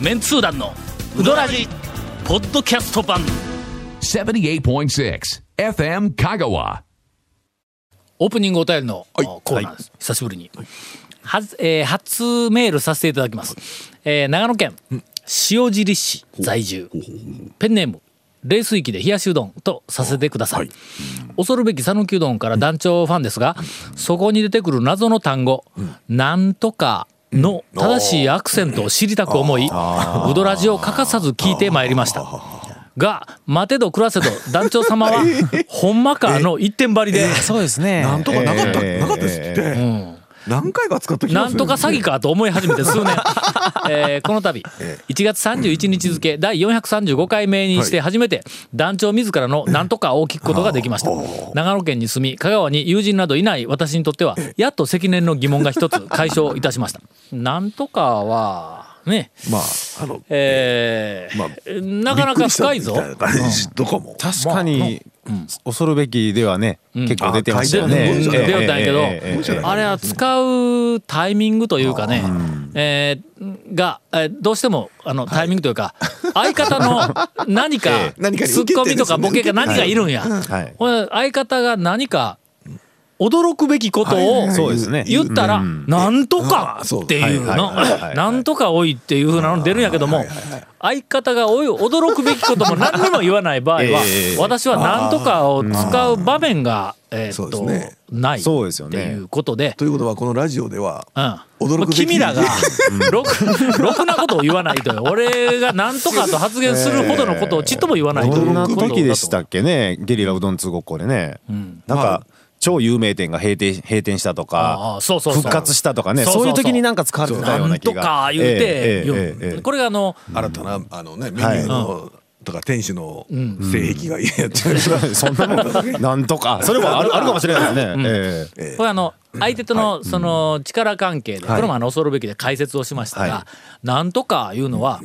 メンツー団のウドラジポッドキャスト版。78.6 FM Kagawa. オープニングお便りのおコーナーです、久しぶりに、はずえー初メールさせていただきます、えー長野県塩尻市在住。ペンネーム冷水器で冷やしうどんとさせてください、恐るべき讃岐うどんから団長ファンですが、そこに出てくる謎の単語「なんとか」の正しいアクセントを知りたく思い、うどらじを欠かさず聞いてまいりました。が、待てど暮らせど団長様は、ほんまかの一点張りで、そうですね。なんとかなかった、えー。なかったですって、何回か使ったなんとか詐欺かと思い始めて数年、えーこの度1月31日付第435回目にして初めて団長自らの「なんとか」を聞くことができました。長野県に住み香川に友人などいない私にとってはやっと積年の疑問が一つ解消いたしました。なんとかはね。まああのえーまあなかなか深いぞ。どこも。確かに、恐るべきではね、結構出てましたよあね。出よったんやけど、あれは使うタイミングというかね、えーが、えーどうしてもあのタイミングというか、相方の 何かツッコミとかボケか何かいるんや。はい。相方が何か驚くべきことをそうですね。言ったら、うん。なんとかっていうの。なんとかおいっていうふうなの出るんやけども、相方がおい驚くべきことも何にも言わない場合は ええ、私はなんとかを使う場面が、えーっそうとですね、ない。そうですよね。っていうことで、ということはこのラジオではうん、驚くべき。君らがろく ろくなことを言わないと俺がなんとかと発言するほどのことをちっとも言わないというどんなでしたっけね、ゲリラうどん通ごっこでね。なんか、超有名店が閉店閉店したとあかあそうそうそう。復活したとかねそうそうそう。そういう時になんか使われてたようななん気がとか言うてええええ言うええええ。これがあの新たなあのねメニューの、とか店主の性癖が嫌やっちゃう、そんなもんなんとか。それもあるあるかもしれないですね、ええ。これあの相手とのその力関係でこはい。れもあの恐るべきで解説をしましたはがなんとかいうのは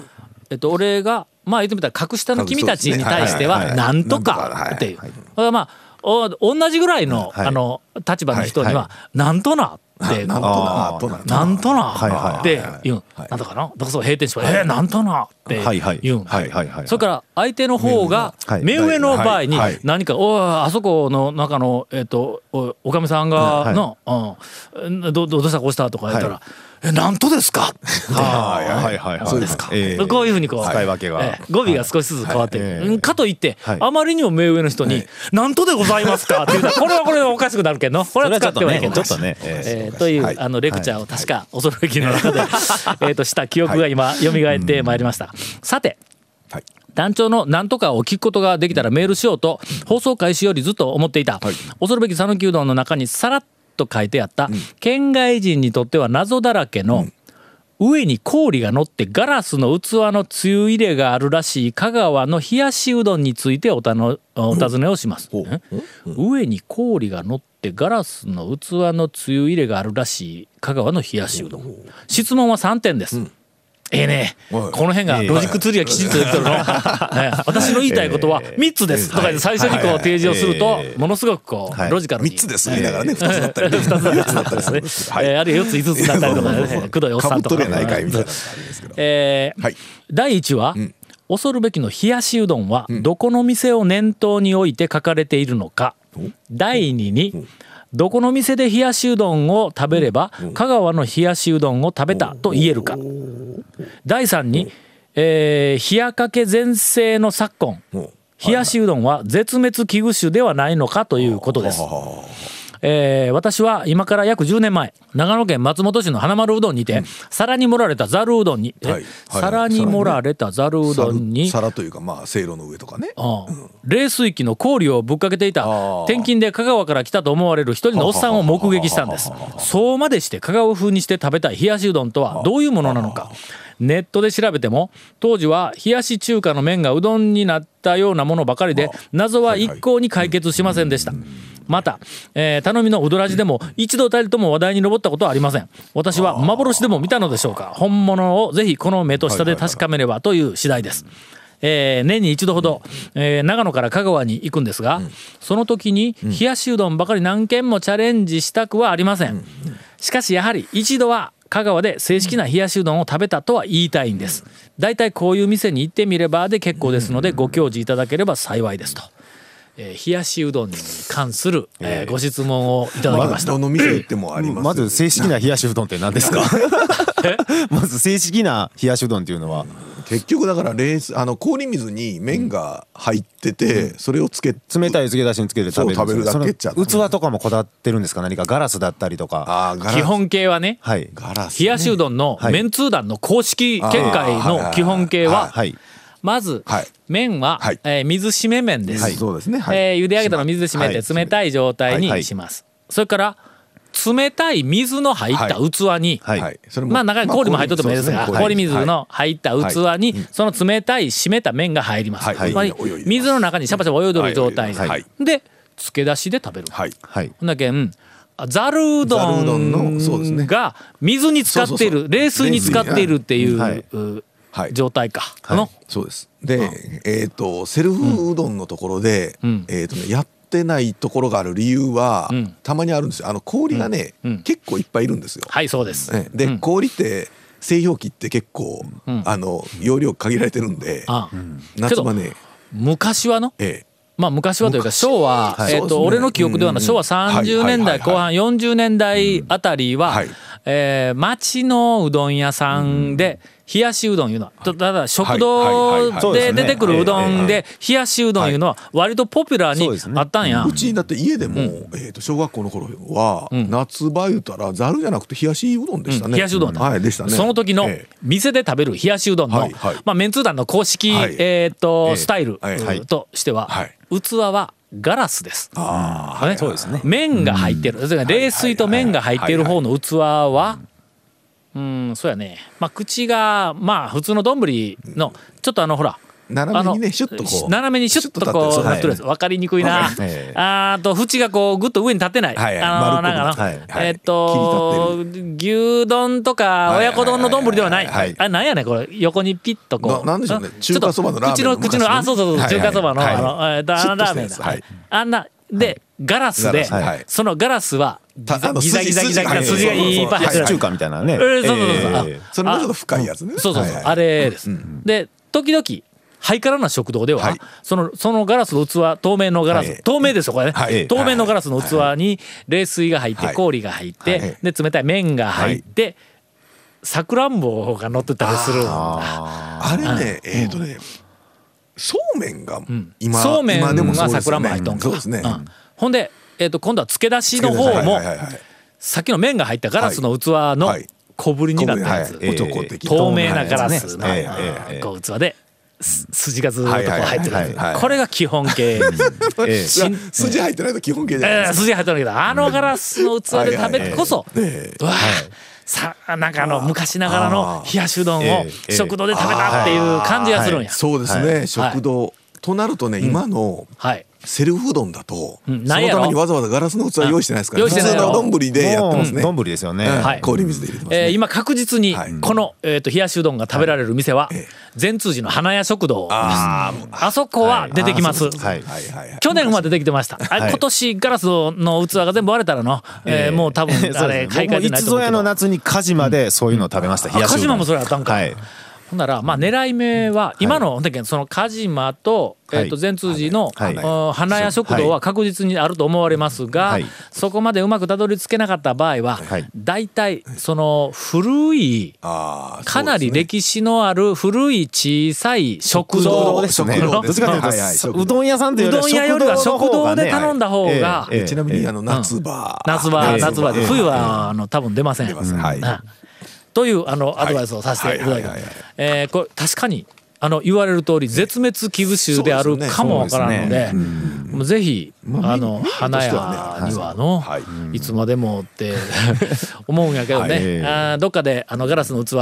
えっと俺がまあ言ってみたら格下の君たちに対してははい。はい。はい。なんとかっていう。これはまあお同じぐらいのはい。あの立場の人にはい。はなんとなってなんとなとななんとなって言う。なんとかな？どこそ閉店しまえーなんとなって言う。んはいはいはい。それから相手の方がはい。目上の場合にはい。何か「おいあそこの中のえっとおおかみさんがのうんどどどうしたこうした」とか言ったらは「えなんとですか? 」はいはいはい。はいそうですか。ええ。こういうふうにこう使い分けが。ええ語尾が少しずつ変わってかといってはい。あまりにも目上の人に「なんとでございますか? 」って言うこれはこれはおかしくなるけど これは使ってはいけないちょっとねええーという、はい。あのレクチャーを確か恐るべきの中で、えーとした記憶が今蘇ってまいりました。さてはい。団長の何とかを聞くことができたらメールしようと放送開始よりずっと思っていた、恐るべき讃岐うどんの中にさらっと書いてあった、県外人にとっては謎だらけの、上に氷が乗ってガラスの器のつゆ入れがあるらしい香川の冷やしうどんについておたのお尋ねをします、え？上に氷が乗ってガラスの器のつゆ入れがあるらしい香川の冷やしうどん。質問は3点です、ええねはい。この辺がロジックツリーがきちんとできてるの、ね。私の言いたいことは3つです。とか言って最初にこう提示をするとものすごくこうはい。ロジカルに。3つです。言いながらね。2つだったり。ね2つだったりですね、えーあるいは4つ5つになったりとかね。くどいおっさんとかえーはい。第1話、恐るべきの冷やしうどんはどこの店を念頭に置いて書かれているのか、第2に、どこの店で冷やしうどんを食べれば香川の冷やしうどんを食べたと言えるか。第3に、えー冷やかけ全盛の昨今。冷やしうどんは絶滅危惧種ではないのかということです。えー私は今から約10年前長野県松本市の花丸うどんにて、皿に盛られたざるうどんに、えはい。はい。皿に盛られたざるうどんに、皿というかまあせいろの上とかね。うん。冷水器の氷をぶっかけていたー転勤で香川から来たと思われる一人のおっさんを目撃したんです。そうまでして香川風にして食べたい冷やしうどんとはどういうものなのかネットで調べても当時は冷やし中華の麺がうどんになったようなものばかりで謎は一向に解決しませんでした。また、えー頼みのうどらじでも一度たりとも話題に上ったことはありません。私は幻でも見たのでしょうか。本物をぜひこの目と下で確かめればという次第です。えー年に一度ほど、えー長野から香川に行くんですが、その時に冷やしうどんばかり何軒もチャレンジしたくはありません、しかしやはり一度は香川で正式な冷やしうどんを食べたとは言いたいんです。大体こういう店に行ってみればで結構ですのでご教示いただければ幸いですと、えー冷やしうどんに関する、えー。ご質問をいただきました。どの店行ってもあります。よまず正式な冷やしうどんって何ですか？まず正式な冷やしうどんっていうのは結局だから冷水あの氷水に麺が入ってて、それをつけ冷たい漬け出しにつけて食べるそう食べるだけっちゃ器とかもこだわってるんですか？何かガラスだったりとか。あーガラス。基本形はねはい。ガラス、ね、冷やしうどんのはい。麺通団の公式見解の基本形ははい。まずはい。麺ははい。えー水しめ麺です。はい、そうですね、はい。えー茹で上げたのを水で締めはい。て冷たい状態はい。はい。にします。それから冷たい水の入った器に。はい。はい。それもまあ中に氷も入っとってもいいですがまあ氷水の入った器にその冷たい締めた麺が入ります。はい。つま水の中にシャバシャバ泳いでる状態はい。はい。で漬け出しで食べる。はい。はい。ほんだけんざるうどざるうどんが水に使っていそうそうそう。る冷水に使っているっていう、はい。うはい。状態か、はい。の。そうです。で、えっ、とセルフうどんのところで、うん。えっ、とねやってないところがある理由は、うん。たまにあるんですよ。あの氷がね、うん。うん。結構いっぱいいるんですよ、はいそうです、ねで、うん。氷って製氷機って結構、ん。あの容量限られてるんで、あ夏場ね。昔はの？えまあ昔はというか昔。昭和、はい。えっ、と俺の記憶では昭和30年代後半40年代あたりは、はい。えー町のうどん屋さんで冷やしうどんいうの。はとただ食堂で出てくるうどんえで冷やしうどんいうのは割とポピュラーにあったんや。う。ちだって家でも、えー、と小学校の頃は、夏場言うたらざるじゃなくて冷やしうどんでしたね、うん。冷やしうどん。だはいでしたね。その時のええ。店で食べる冷やしうどんの、はいはい。まあ、メンツー団の公式、はい。えーっと、ええ。スタイル、としては、はい。器はガラスです。あねそうですね。麺が入ってる、それから冷水と麺が入っている方の器は、うん、そうやね。まあ、口が、まあ、普通の丼の、ちょっとあの、ほら、斜めにねあのシュッとこう。斜めにシュッとこうなってる。やつ分かりにくいな。あーと縁がこうぐっと上に立ってない、あのなんかの、えーっと牛丼とか親子丼の丼ではない、あなんやねんこれ。横にピッとこう。ななんでしょうね。あ中華そばのラーメン口の口のあそうそうそう、中華そばの、はい。あのえーっとあのラーメンだ、あんなで、ガラスで、そのガラスはギザギザギザギザ筋筋がいっぱい入ってる中華みたいなねえーそうそうそうそれもちょっと深いやつねそうそうそう、はいあれです。で時々ハイカラな食堂では、はいそのそのガラスの器透明のガラス、はい透明ですよこれね、はい透明のガラスの器に冷水が入って、はい氷が入って、はいで冷たい麺が入ってさくらんぼが乗ってたりするあれねえっ、とねそうめんが今、そうめん今でもそうはさくですよね。らんぼ入っとんか。そうですね、うん。ほんで、えー、と今度は漬け出しの方も、はいはいはいはい。さっきの麺が入ったガラスの器のはい。小ぶりになったやつ、はい。男的透明なガラス。の、はい。はい。はいこう器です筋がずーっとこう入ってるはいはいはいはいこれが基本形。ええ筋入ってないと基本形じゃないえー、ですか、筋入ってるけどあのガラスの器で食べてこそ、はい。はいえうわさなんかあの昔ながらの冷やしうどんをええ食堂で食べたっていう感じがするんや。そうですね、食堂、となるとね今のはい。セルフうどんだと、うんそのためにわざわざガラスの器用意してないですか？ら、普通の丼でやってますね。もう丼ですよね。うん。はい。氷水で入れてますね、えー今確実にはい。この、えー、と冷やしうどんが食べられる店はええ。善通寺の花屋食堂です。ああそこは出てきます、はいはい去年は出てきてました。はい。今年ガラスの器が全部割れたらの、えーもう多分 あれ買い替えてないと思うけど。僕もいつぞやの。夏にカジマでそういうのを食べました、冷やしうどん。カジマもそれあったんか。はいほんならまあ狙い目は今のほんだけそのカジマとえっとはい。善通寺の花屋食堂は確実にあると思われますがはい。そこまでうまくたどり着けなかった場合ははい。大体その古いかなり歴史のある古い小さい食堂ですね。食堂うどん屋さんといううどん屋よりは食堂で頼んだ方がええええ。ちなみにあの夏場、夏場ええ。夏場で。ええ。冬はあの多分出ません。出ますはい。なというあのアドバイスをさせていただきますこれ確かにあの言われる通り絶滅危惧種であるかもわからんので、もうぜひまああの花屋にはのはい。いつまでもって 思うんやけどはい。ね。あーどっかであのガラスの器を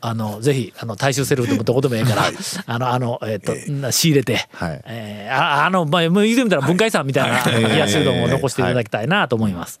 あのぜひあの大衆セルフでもどこでもええからあのあのえっとな仕入れてはい。えーああのまあもう言うてみたら文化遺産みたいなはい。冷やしうどんを残していただきたいなと思います。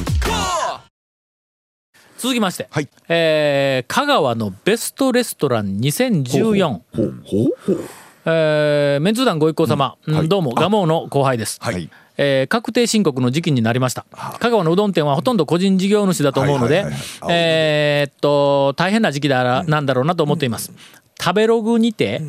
続きまして、はい。えー香川のベストレストラン2014ほうほうほうえーメンツー団ご一行様、うんはい。どうも蒲生の後輩です、はい。えー確定申告の時期になりました。香川のうどん店はほとんど個人事業主だと思うので大変な時期だらなんだろうなと思っています、食べログにて、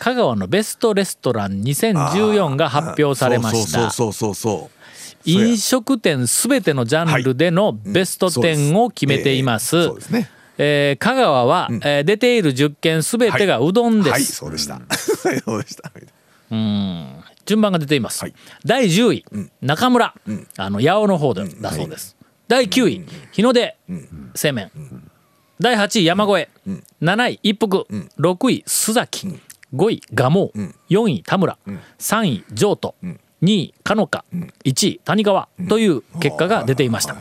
香川のベストレストラン2014が発表されました。そうそうそうそうそう飲食店すべてのジャンルでのベスト10を決めています。そうです。ね。えー香川は、えー出ている10件すべてがうどんです。はいそうでした。はいそうでした。順番が出ています。はい。第10位、中村、あの八尾の方でだそうです。第9位、日の出、製麺。第8位、山越え。7位、一服。6位、須崎。5位、蒲生。4位、田村。3位、譲渡。2位、かのか。1位、谷川。という結果が出ていました。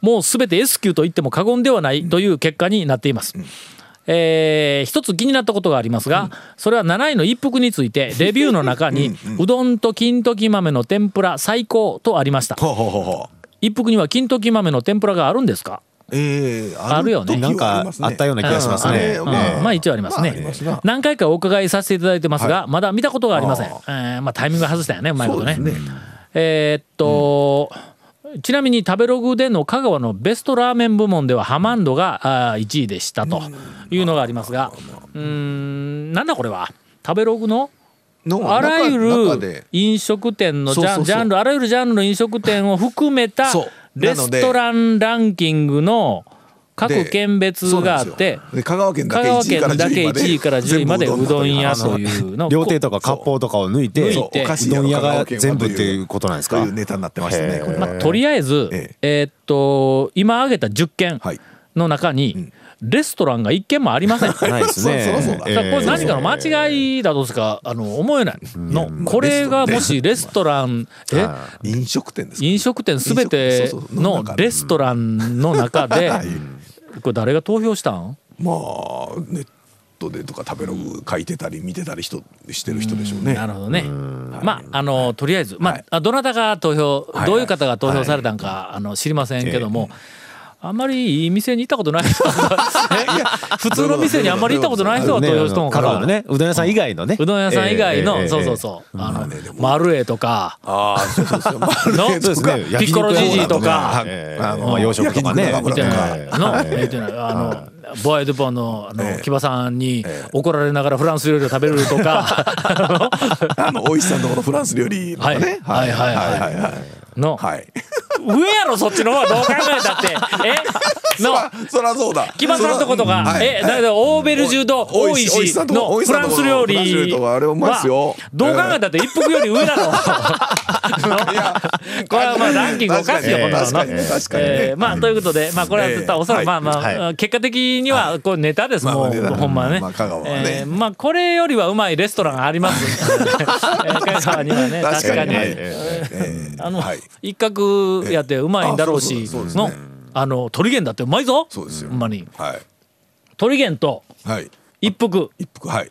もうすべて S 級と言っても過言ではないという結果になっています。えー一つ気になったことがありますが、それは7位の一服についてレビューの中にうどんと金時豆の天ぷら最高とありました。一服には金時豆の天ぷらがあるんですか？ええあるよね。時なんかあったような気がしますうんね。うん。ええまあ一応ありますね、まあ何回かお伺いさせていただいてますが、はまだ見たことがありません、えーまあタイミング外したよねうまいことね。ね。えーっと、ちなみに食べログでの香川のベストラーメン部門ではハマンドがあー1位でしたというのがありますがうーんなんだこれは？食べログののあらゆる飲食店のジャンルあらゆるジャンルの飲食店を含めたそうレストランランキングの各県別があってで香川県だけ香川1位から県だけ10 1位から10位までうどん屋とういうの料亭とか割烹とかを抜いて抜いてうどん屋が全部っていうことなんですか？というネタになってましたねまあ、とりあえず、ええ。ーっと今挙げた10件はい。の中に、レストランが1軒もありません。ないですね。これ何かの間違いだとしかあの思えない。の、これがもしレストランえ？飲食店です飲食店すべてのレストランの中で。これ誰が投票したん？まあネットでとか食べログ書いてたり見てたり人してる人でしょうね。なるほどね。まああのとりあえずまああどなたが投票はいどういう方が投票されたんかあの知りませんけども。あんまりいい店に行ったことない人え 普通の店にあんまり行ったことない人が投票したのかな香川の。ね、うどん屋さん以外のね。うどん屋さん以外の、ええそうそうそう、あの、マルエとか、ああそうそうそう。ピッコロジジイとかええあのまあ洋食とかね。みたいなええ。の、はいえーあの、ボアイドゥポンの、あの、ええ。木場さんに怒られながらフランス料理を食べるとか、あの 大石さんのこのフランス料理とかね。はいはいはいはい。はい。の、はい上やろ、そっちの方はどう考えたって。え、そらそうだ。木場さんとことか、はい。え、だけど、オーベルジュとお大石のフランス料理はどう考えたって一服より上だろ。これはまあランキングおかしいよ、こんなのなえーまあということで、まあこれは絶対おそらくえーまあまあ、は結果的にはこうネタです、もうほんまね。えーまあこれよりはうまいレストランがあります。えー香川にはね、確かに。ええあのはい。一角やってうまいんだろうしのあの鳥源だってうまいぞ。そうですよ。ほんまに。はい。鳥源とはい。一服。一服はい。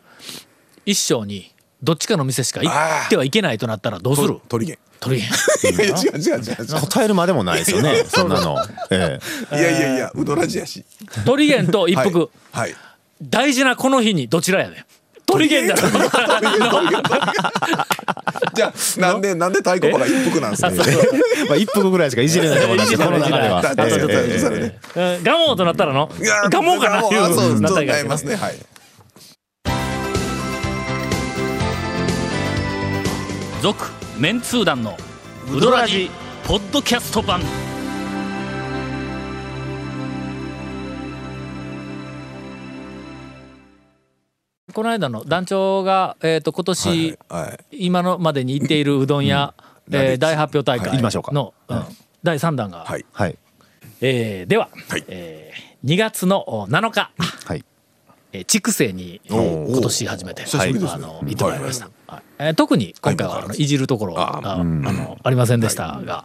一生にどっちかの店しか行ってはいけないとなったらどうする？鳥源。鳥源。違う違う違う違う。答えるまでもないですよね。そんなの。ええ。いやいやいやうどらじやし。鳥源と一服。はい。はい。大事なこの日にどちらやねん。鳥源だろ じゃあなんで なんで太鼓判が一服なんですか？まあ一服ぐらいしかいじれないと思いますこの中では。だだだだええそれね。うんガモとなったらの？ガモかな？あそうそうなったりますね。はい。続メンツー団のウドラジポッドキャスト版この間の団長が、えー、と今年、はいはい今のまでに行っているうどん屋、えー大発表大会行きましょうか。の、うん。第3弾が、はい。はい。えーでは、はい。えー2月のお7日、はい。えー筑西に今年初めて、あの行ってまいりました、はい。えー特に今回はあのいじるところがあのありませんでしたが、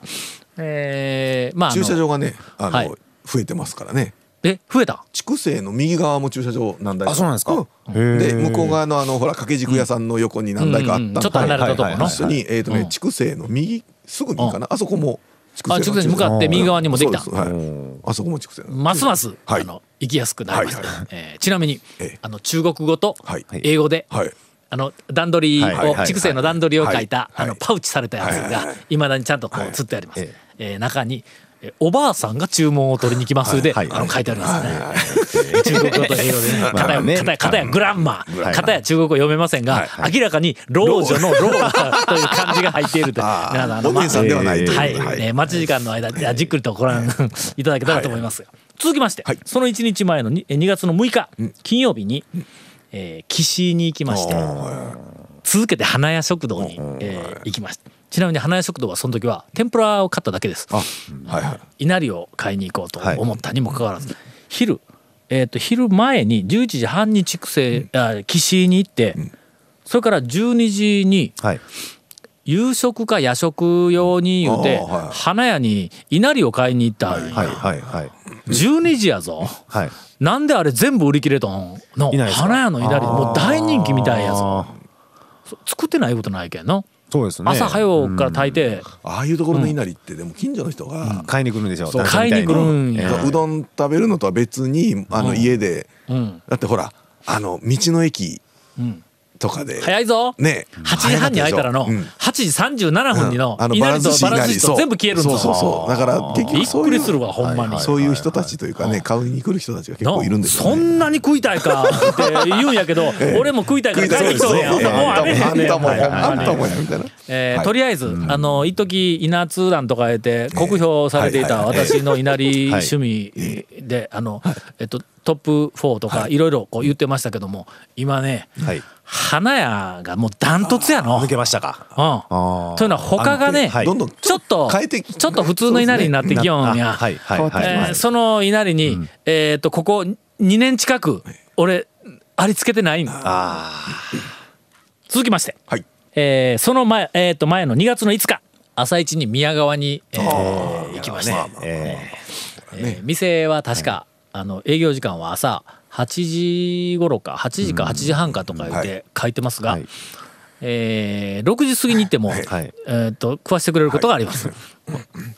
えーまああの駐車場がねあはい。の増えてますからねえ増えた？筑西の右側も駐車場何台あそうなんですか。うん。で向こう側のあのほら掛け軸屋さんの横に何台かあったんでうん。うん。ちょっと離れたとこの。はい一緒にえっとね筑西の右すぐにかな？あ。そこも筑あ筑西に向かって右側にもできた。はい。あそこも筑西ますます、はい。あの行きやすくなりました、はいはいえーちなみに、ええ。あの中国語とはい。英語で、はい。あの段取りを、筑西の段取りを書いた、はい。あのパウチされたやつがはい。まだにちゃんとこはいうつってあります、ええー中にえーおばあさんが注文を取りに来ますで、はいはい。あの書いてありますね。中国語と英語でね、片や、ね。片や、グランマ。ー、はい。片や中国語読めませんが、明らかに老女の老がという漢字が入っていると。あのお姉さんではないという。はい、はい。えー待ち時間の間、じゃあじっくりとご覧い。ただけたらと思いますが。続きまして、はい。その1日前のにえ2月の6日、金曜日に、えー岸に行きまして、続けて花屋食堂に、えー行きました。ちなみに花屋食堂はその時は天ぷらを買っただけです。あはいはい。稲荷を買いに行こうと思ったにもかかわらず、昼、えー、と昼前に11時半に筑西、あ岸に行って、それから12時にはい。夕食か夜食用に言うて、はい花屋に稲荷を買いに行ったはいはいはい。12時やぞ。はい。なんであれ全部売り切れとんの花屋の稲荷もう大人気みたいやぞ。作ってないことないけんの、そうですね。朝早うから炊いて、ああいうところの稲荷ってでも近所の人が買いに来るんでしょう買いに来るんや。ええ。うどん食べるのとは別にあの家でうん。だってほらあの道の駅うん、とかで。早いぞ。ね。8時半に開いたらのうん。8時37分にのあの稲荷とバラ寿司そう。と全部消えるんぞそうそうそう。だから結びっ局そういうくりするわほんまに。そういう人たちというかね買いに来る人たちが結構いるんですよそねんなに食いたいかって言うんやけど、俺も食いたいから買いに来とんやん。もうあれへん。ねんあんたもやみたいな。はい。えーとりあえず、あの一時稲通団とか得て酷評されていた私の稲荷趣味で、あの、えっとトップ4とかいろいろこう言ってましたけども今ねはい花屋がもうダントツやの。抜けましたか。うん。というのは他がね、はいどんどんちょっと変えてちょっと普通の稲荷になってきよんや。あはいはい。えーその稲荷に、えっ、とここ2年近く俺ありつけてないんあ続きまして、はい。えーその前,、えー、と前の2月の5日朝一に宮川に、えー行きました、ー。ええー店は確か、あの営業時間は朝8時頃か8時か8時半かとか言って書いてますが、はい。えー6時過ぎに行っても、はい。えー、と食わしてくれることがあります、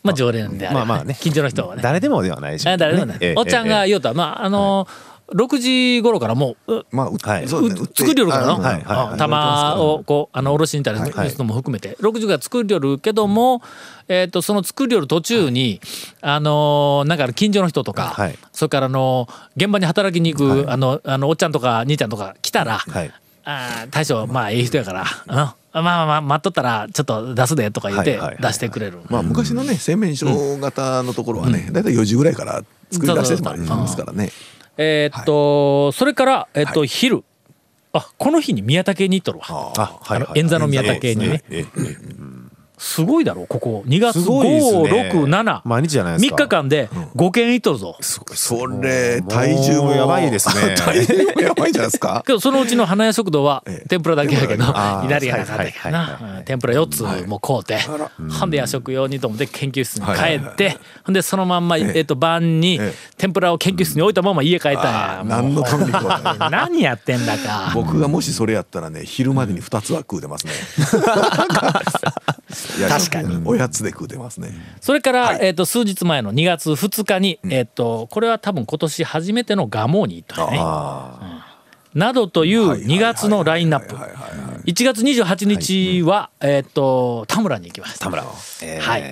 まあ常連であれば、まあまあね。近所の人はね。誰でもではないでしょうあ誰でもね、ええおっちゃんが言うたら、まああの6時頃からもううまあうはい。作りよるからの、はい。はい。はい。うん。玉をこうあのおろしに行ったりはい。するのも含めて、6時から作りよるけども、えー、とその作りよる途中に、あのーなんか近所の人とか、はい。それからあの現場に働きに行く、あのあのおっちゃんとか兄ちゃんとか来たら、はい。あー大将まあええ人やから、うん。まあまあまあ待っとったらちょっと出すでとか言ってはい。はい。はい出してくれる。まあ昔のね製麺所型のところはねだいたい4時ぐらいから作り出してもらいますからねえーっと、それから、えーっと、昼。あ、この日に宮武に行っとるわ。あはいはいあの円座の宮武にね。ええええすごいだろ、ここ。2月すごいですね。5、6、7。毎日じゃないです3か日間で5件行っとるぞ。それ体重もやばいですね。体重もやばいじゃないですか？けどそのうちの花屋食堂はええ。天ぷらだけやけどあー左がなかったけどはいはいはいな天ぷら4つも買うて。ほんで夜食用にと思って研究室に帰はいはいはい。ってほんでそのまんまええ。えっと晩にええ。天ぷらを研究室に置いたまま家帰ったんや。何のために 何やってんだか。僕がもしそれやったらね昼までに2つは食うてますね 確かに。おやつで食うてますね。それから、えっと数日前の2月2日に、えっとこれは多分今年初めてのガモに行ったよね。などという2月のラインナップ。はい。はいはい1月28日は、えっと田村に行きました。田村を。ええはい。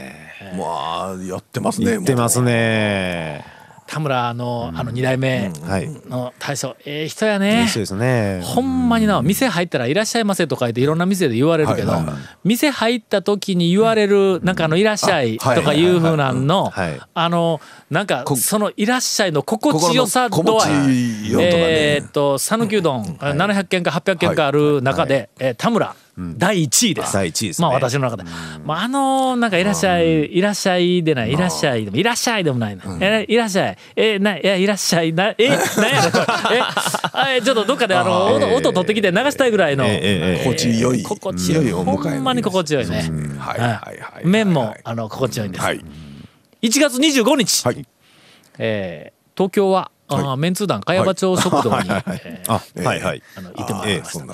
まあやってますね。言ってますね田村のあの2代目はい。の大将。ええ人やね。人ですね。ほんまにな店入ったら「いらっしゃいませ」とか言っていろんな店で言われるけど、店入った時に言われるなんかあの「いらっしゃい」とかいうふうなんのあのなんかこその「いらっしゃい」の心地よさ度っと讃岐うどん700件か800件かある中でえー田村第1位です。第一位ですね。まあ私の中で、まあ、あのなんか「いらっしゃい」「いらっしゃい」でない「いらっしゃい」でも「いらっしゃい」でもないな「えいらっしゃい」えないやいらっしゃい。なえなんやろ。こ れえちょっとどっかであの音音取ってきて流したいぐらいの、ええええ心地よい。心地よい。ほんまに心地よいね。はいはい。はいはい。麺もあの心地よいんです、はい。1月25日、はい。えー東京は、あーメンツー団茅場町食堂に、い。はい。あの行ってもらええいました。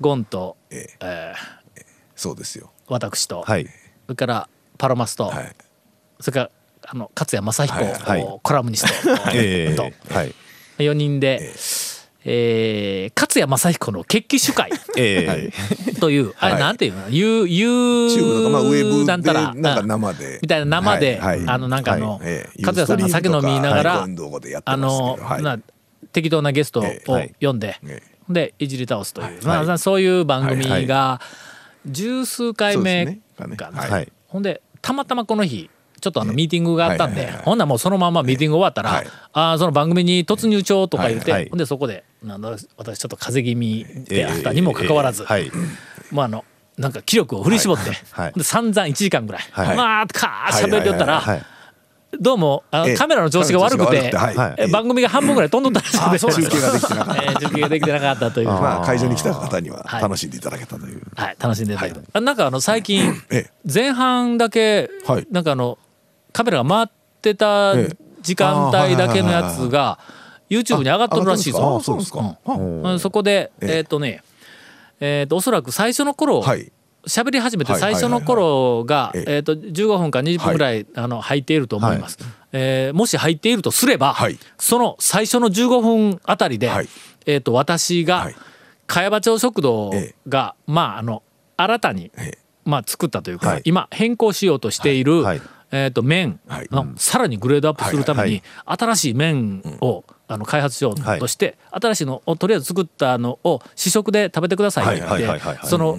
ゴンと、えええそうですよ。ー私と、はい。それからパロマスと、はい。それからあの勝谷正彦、はい。はい。コラムニスト、えと。えはい。4人で、えー勝谷正彦の決起主会。ええ。という、あれはいなんていうの？ーブとかまあウェブでなんたらなんかうん生で。みたいな生で、あのなんかあの、ええ。勝谷さんが酒飲みながら、あの、はい。な適当なゲストをええはい。呼んで、えでいじり倒すという、はい。まあはいそういう番組はいが十数回目かな、ほんでたまたまこの日ちょっとあのミーティングがあったんで、ほんならもうそのままミーティング終わったら、はい。あーその番組に突入帳とか言って、ほんでそこでなんだ私ちょっと風邪気味であったにもかかわらず、はい。もうあのなんか気力を振り絞って、はい。で散々1時間ぐらい、はい。まあかー喋りよったら、はいどうもあカメラの調子が悪くて、番組が半分ぐらい飛んどったらしくて 中継ができてなか。ったえー中継ができてなかったという。まあ会場に来た方にははい。楽しんでいただけたという。はい、楽しんでいただいて、あなんかあの最近ええ。前半だけ、はい。なんかあのカメラが回ってたええ。時間帯だけのやつが YouTube に上がっとるらしいぞ。あそうですか。うん。うん。そこでええ。えっとねえっとおそらく最初の頃はい。喋り始めてはい最初の頃がえっと15分か20分ぐらいあの入っていると思います。えーもし入っているとすればはい。その最初の15分あたりではい。えっと私がはい。茅場町食堂えがまああの新たにええ。まあ作ったというか、はい。今変更しようとしている、はい。えー、と麺はい。のさらにグレードアップするために、はい。新しい麺を、あの開発しようとして、新しいのをとりあえず作ったのを試食で食べてくださいってその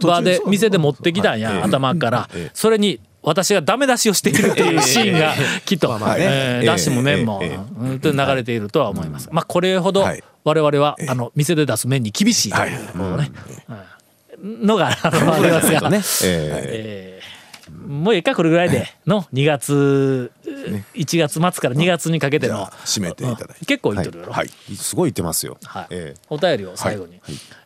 場で店で持ってきたんや、はい。頭から、ええそれに私がダメ出しをしているというシーンがきっと、まあね。えーええだしも麺も、流れているとは思います。まあこれほどはい。我々は、あの店で出す麺に厳しいとい。うことね、うん。のがあのありますが。もういいかこれぐらいでの2月、1月末から2月にかけての締めていただいて。うん結構いってるやろ、はい。えすごい言ってますよ。はい。ええ。お便りを最後に、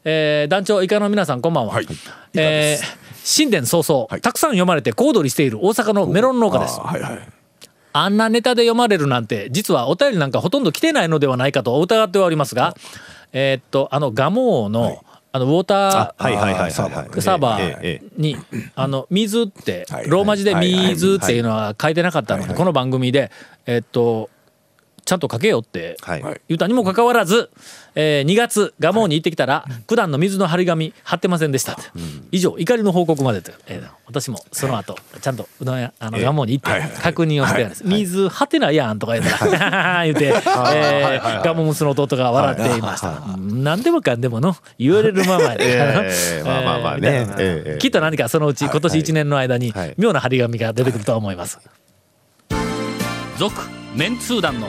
えー団長以下の皆さんこんばんは、はい。えー新年早々、はい。たくさん読まれて小躍りしている大阪のメロン農家です。あーはいはい。あんなネタで読まれるなんて実はお便りなんかほとんど来てないのではないかと疑っておりますがえーっとあの蒲生の、あのウォーターはいはいはいはい。サーバーにあの水ってはい。ローマ字で水っていうのは書いてなかったのでこの番組でえっとちゃんと書けよってはい。はい言うたにもかかわらずえー2月蒲生に行ってきたら九段の水の張り紙貼ってませんでした。以上怒りの報告までと。えー私もその後ちゃんとうどん屋あの蒲生に行って確認をしてです。水張ってないやんとか言ったら 言って えー蒲生娘の弟が笑っていました。うん。何でもかんでもの言われるままで ええまあまあまあね。ええええきっと何かそのうち今年1年の間にはい。妙な張り紙が出てくるとは思います。続メンツー団の